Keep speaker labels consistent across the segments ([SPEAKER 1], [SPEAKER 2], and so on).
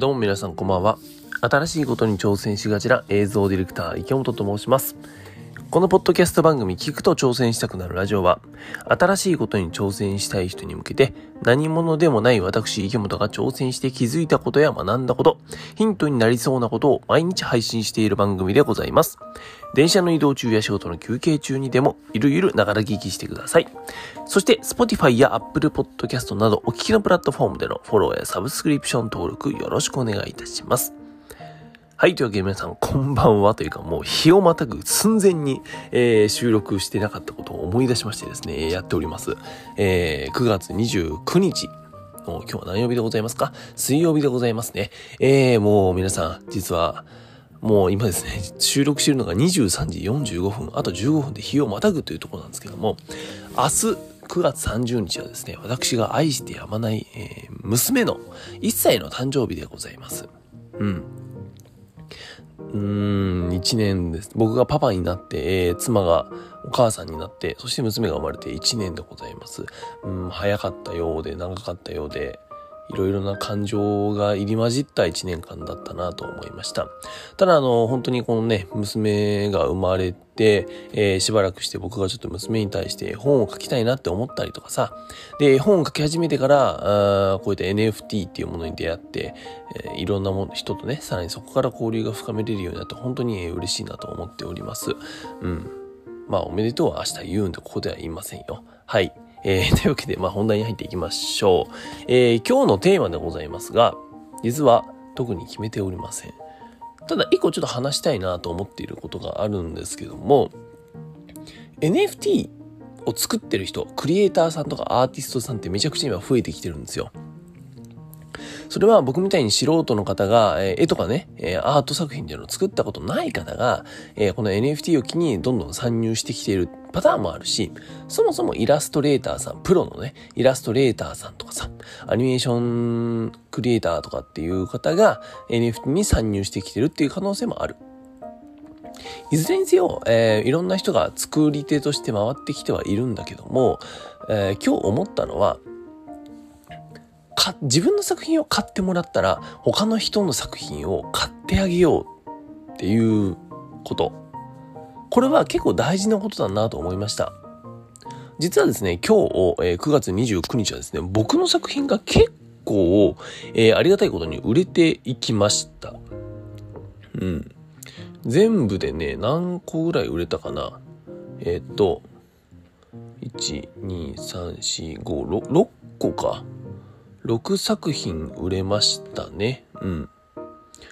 [SPEAKER 1] どうも皆さんこんばんは。新しいことに挑戦しがちな映像ディレクター池本と申します。このポッドキャスト番組聞くと挑戦したくなるラジオは、新しいことに挑戦したい人に向けて、何者でもない私池本が挑戦して気づいたことや学んだこと、ヒントになりそうなことを毎日配信している番組でございます。電車の移動中や仕事の休憩中にでも、ゆるゆるながら聞きしてください。そして、Spotify や Apple Podcast などお聞きのプラットフォームでのフォローやサブスクリプション登録よろしくお願いいたします。はい、というわけで皆さん、こんばんはというか、もう日をまたぐ寸前に、えー、収録してなかったことを思い出しましてですね、やっております。えー、9月29日。もう今日は何曜日でございますか？水曜日でございますね。えー、もう皆さん、実は、もう今ですね、収録しているのが23時45分、あと15分で日をまたぐというところなんですけども、明日、9月30日はですね、私が愛してやまない、えー、娘の1歳の誕生日でございます。うん。うん、1年です。僕がパパになって、えー、妻がお母さんになって、そして娘が生まれて1年でございます。うん、早かったようで、長かったようで、いろいろな感情が入り混じった1年間だったなと思いました。ただ、あの、本当にこのね、娘が生まれて、えー、しばらくして僕がちょっと娘に対して本を書きたいなって思ったりとかさ、で、本を書き始めてから、あこういった NFT っていうものに出会って、えー、いろんなも人とね、さらにそこから交流が深めれるようになって本当に嬉しいなと思っております。うん。まあ、おめでとうは明日言うんで、ここでは言いませんよ。はい。えー、というわけで、まあ、本題に入っていきましょう。えー、今日のテーマでございますが、実は特に決めておりません。ただ、一個ちょっと話したいなと思っていることがあるんですけども、NFT を作ってる人、クリエイターさんとかアーティストさんってめちゃくちゃ今増えてきてるんですよ。それは僕みたいに素人の方が、えー、絵とかね、えー、アート作品っていうのを作ったことない方が、えー、この NFT を機にどんどん参入してきているパターンもあるし、そもそもイラストレーターさん、プロのね、イラストレーターさんとかさ、アニメーションクリエイターとかっていう方が NFT に参入してきてるっていう可能性もある。いずれにせよ、えー、いろんな人が作り手として回ってきてはいるんだけども、えー、今日思ったのは、か、自分の作品を買ってもらったら、他の人の作品を買ってあげようっていうこと。これは結構大事なことだなと思いました。実はですね、今日、え、9月29日はですね、僕の作品が結構、えー、ありがたいことに売れていきました。うん。全部でね、何個ぐらい売れたかな。えー、っと、1、2、3、4、5、6, 6個か。6作品売れましたね。うん。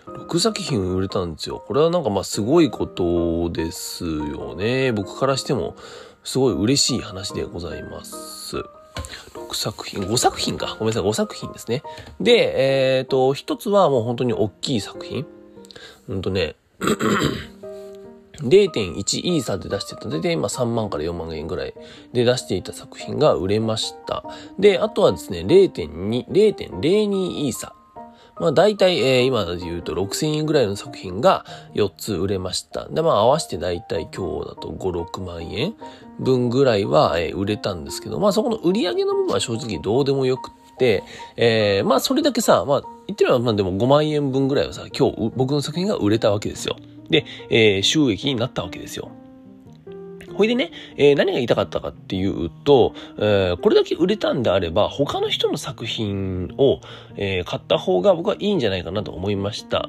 [SPEAKER 1] 6作品売れたんですよ。これはなんかまあすごいことですよね。僕からしてもすごい嬉しい話でございます。6作品、5作品か。ごめんなさい、5作品ですね。で、えっ、ー、と、一つはもう本当に大きい作品。うんとね、0.1イーサーで出してた。で、今3万から4万円ぐらいで出していた作品が売れました。で、あとはですね、0.2、0.02イーサー。まあ大体、えー、今で言うと6000円ぐらいの作品が4つ売れました。で、まあ合わせて大体今日だと5、6万円分ぐらいは、えー、売れたんですけど、まあそこの売り上げの部分は正直どうでもよくって、えー、まあそれだけさ、まあ言ってみればまあでも5万円分ぐらいはさ、今日僕の作品が売れたわけですよ。で、えー、収益になったわけですよ。ほいでね、えー、何が言いたかったかっていうと、えー、これだけ売れたんであれば、他の人の作品を、えー、買った方が僕はいいんじゃないかなと思いました。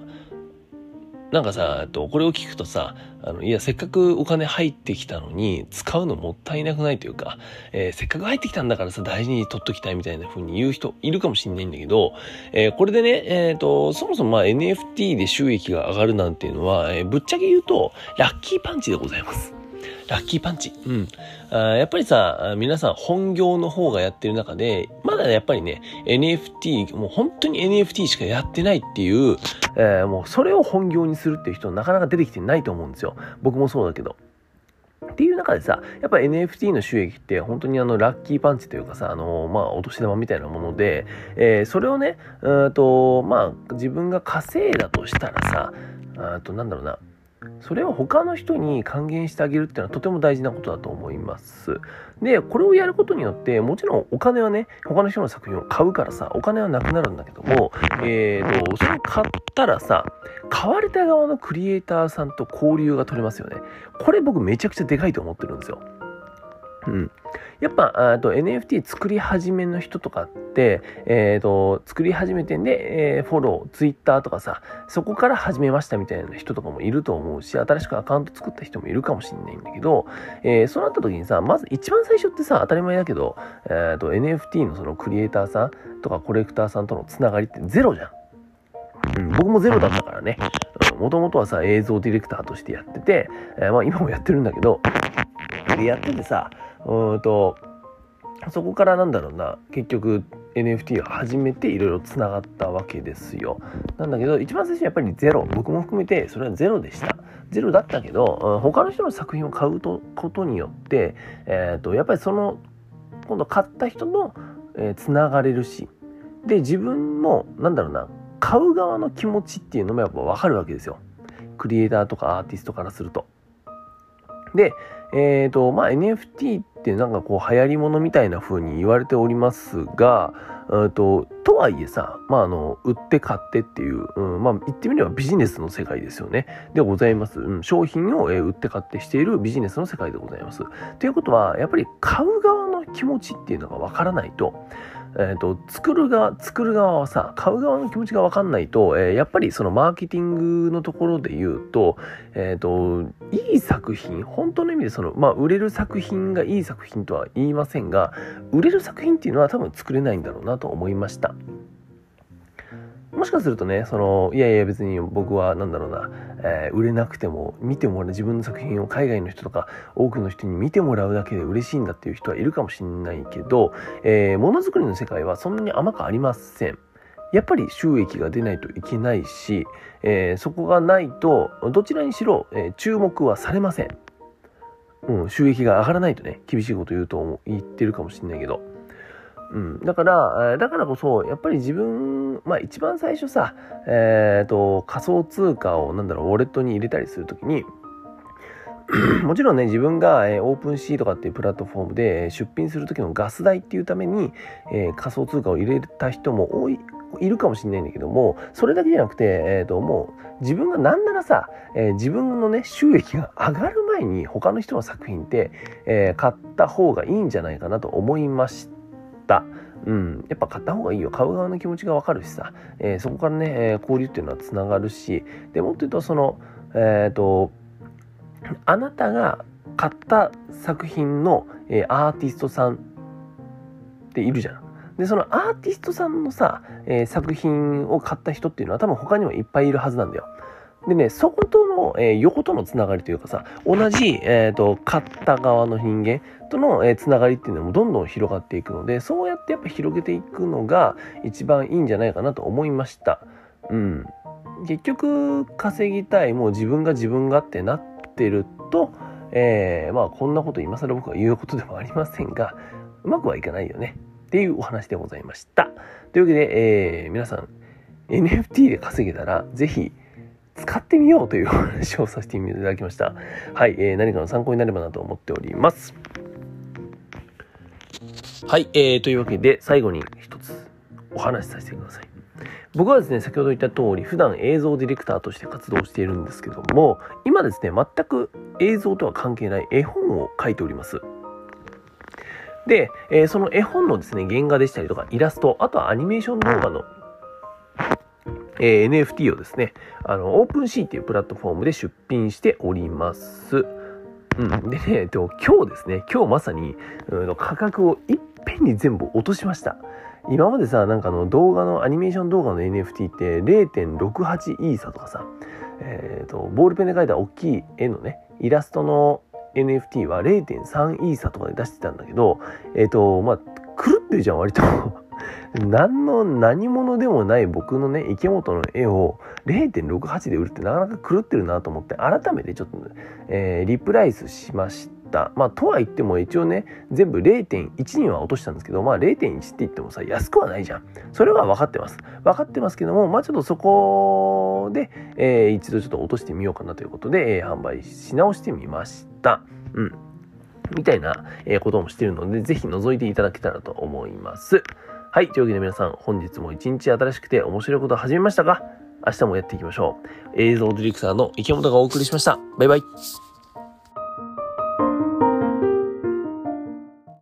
[SPEAKER 1] なんかさ、これを聞くとさ、あの、いや、せっかくお金入ってきたのに、使うのもったいなくないというか、えー、せっかく入ってきたんだからさ、大事に取っときたいみたいな風に言う人いるかもしんないんだけど、えー、これでね、えっ、ー、と、そもそもまあ NFT で収益が上がるなんていうのは、えぶっちゃけ言うと、ラッキーパンチでございます。ラッキーパンチ。うん。あやっぱりさ、皆さん本業の方がやってる中で、まだやっぱりね、NFT、もう本当に NFT しかやってないっていう、えー、もうそれを本業にするっていう人なかなか出てきてないと思うんですよ。僕もそうだけど。っていう中でさ、やっぱ NFT の収益って本当にあのラッキーパンチというかさ、あのまあお年玉みたいなもので、えー、それをね、うんと、まあ自分が稼いだとしたらさ、あとなんだろうな、それを他の人に還元してあげるっていうのはとても大事なことだと思います。で、これをやることによって、もちろんお金はね、他の人の作品を買うからさ、お金はなくなるんだけども、えーと、それを買ったらさ、買われた側のクリエイターさんと交流が取れますよね。これ僕めちゃくちゃでかいと思ってるんですよ。うん。やっぱ、あと NFT 作り始めの人とかって、え、ー、と、作り始めてんで、えー、フォロー、ツイッターとかさ、そこから始めましたみたいな人とかもいると思うし、新しくアカウント作った人もいるかもしれないんだけど、えー、そうなった時にさ、まず一番最初ってさ、当たり前だけど、えっ、ー、と、NFT のそのクリエイターさんとかコレクターさんとのつながりってゼロじゃん。うん、僕もゼロだったからね。もともとはさ、映像ディレクターとしてやってて、えー、まあ今もやってるんだけど、でやっててさ、うんと、そこからなんだろうな、結局 NFT を始めていろいろ繋がったわけですよ。なんだけど、一番最初やっぱりゼロ。僕も含めてそれはゼロでした。ゼロだったけど、他の人の作品を買うことによって、え、ー、と、やっぱりその、今度買った人の、えー、繋がれるし、で、自分も、なんだろうな、買う側の気持ちっていうのもやっぱ分かるわけですよ。クリエイターとかアーティストからすると。で、えっ、ー、と、まあ、NFT ってなんかこう流行り物みたいな風に言われておりますが、えととはいえさ、まあ、あの売って買ってっていう、うん、まあ、言ってみればビジネスの世界ですよね。でございます。うん、商品を、え売って買ってしているビジネスの世界でございます。ということは、やっぱり買う側の気持ちっていうのがわからないと、え、ー、と、作る側、作る側はさ、買う側の気持ちが分かんないと、えー、やっぱりそのマーケティングのところで言うと、えっ、ー、と、いい作品、本当の意味でその、まあ、売れる作品がいい作品とは言いませんが、売れる作品っていうのは多分作れないんだろうなと思いました。もしかするとね、その、いやいや別に僕はなんだろうな、えー、売れなくても見てもらう、自分の作品を海外の人とか多くの人に見てもらうだけで嬉しいんだっていう人はいるかもしれないけど、えー、ものづくりの世界はそんなに甘くありません。やっぱり収益が出ないといけないし、えー、そこがないと、どちらにしろ、え注目はされません。うん、収益が上がらないとね、厳しいこと言うと言ってるかもしれないけど。うん、だから、だからこそ、やっぱり自分、まあ一番最初さ、えっ、ー、と、仮想通貨をなんだろう、ウォレットに入れたりするときに、もちろんね、自分が、えー、 OpenSea とかっていうプラットフォームで出品する時のガス代っていうために、えー、仮想通貨を入れた人も多い、いるかもしれないんだけども、それだけじゃなくて、えっ、ー、と、もう自分がなならさ、え、自分のね、収益が上がる前に他の人の作品って、え、買った方がいいんじゃないかなと思いました。。うん。やっぱ買った方がいいよ。買う側の気持ちがわかるしさ、えー、そこからね、えー、交流っていうのはつながるし、で、もっと言うと、その、えっ、ー、と、あなたが買った作品の、えアーティストさんっているじゃん。で、そのアーティストさんのさ、え作品を買った人っていうのは多分他にもいっぱいいるはずなんだよ。でね、そことの、えー、横とのつながりというかさ、同じ、えっ、ー、と、買った側の人間との、えー、つながりっていうのもどんどん広がっていくので、そうやってやっぱ広げていくのが一番いいんじゃないかなと思いました。うん。結局、稼ぎたい、もう自分が自分がってなってると、えー、まあこんなこと今更僕が言うことでもありませんが、うまくはいかないよね。っていうお話でございました。というわけで、えー、皆さん、NFT で稼げたら、ぜひ、使ってみようという話をさせていただきました。はい、えー、何かの参考になればなと思っております。はい、えー、というわけで最後に一つお話しさせてください。僕はですね、先ほど言った通り、普段映像ディレクターとして活動しているんですけども、今ですね、全く映像とは関係ない絵本を書いております。で、えー、その絵本のですね、原画でしたりとか、イラスト、あとはアニメーション動画のえー、NFT をですね、あの、オープンシーっていうプラットフォームで出品しております。うん。でね、えっと、今日ですね、今日まさに、うん、価格をいっぺんに全部落としました。今までさ、なんかの動画の、アニメーション動画の NFT って0.68イーサとかさ、えっ、ー、と、ボールペンで描いた大きい絵のね、イラストの NFT は0.3イーサとかで出してたんだけど、えっ、ー、と、まあ、狂ってるじゃん、割と何の何者でもない僕のね池本の絵を0.68で売るってなかなか狂ってるなと思って改めてちょっと、えー、リプライスしました。まあ、とは言っても一応ね、全部0.1には落としたんですけど、まあ0.1って言ってもさ、安くはないじゃん。それは分かってます。分かってますけども、まあちょっとそこで、えー、一度ちょっと落としてみようかなということで、えー、販売し直してみました。うん。みたいなこともしてるので、ぜひ覗いていただけたらと思います。はい。というわけで皆さん、本日も一日新しくて面白いことを始めましたか、明日もやっていきましょう。映像ディレクターの池本がお送りしました。バイバイ。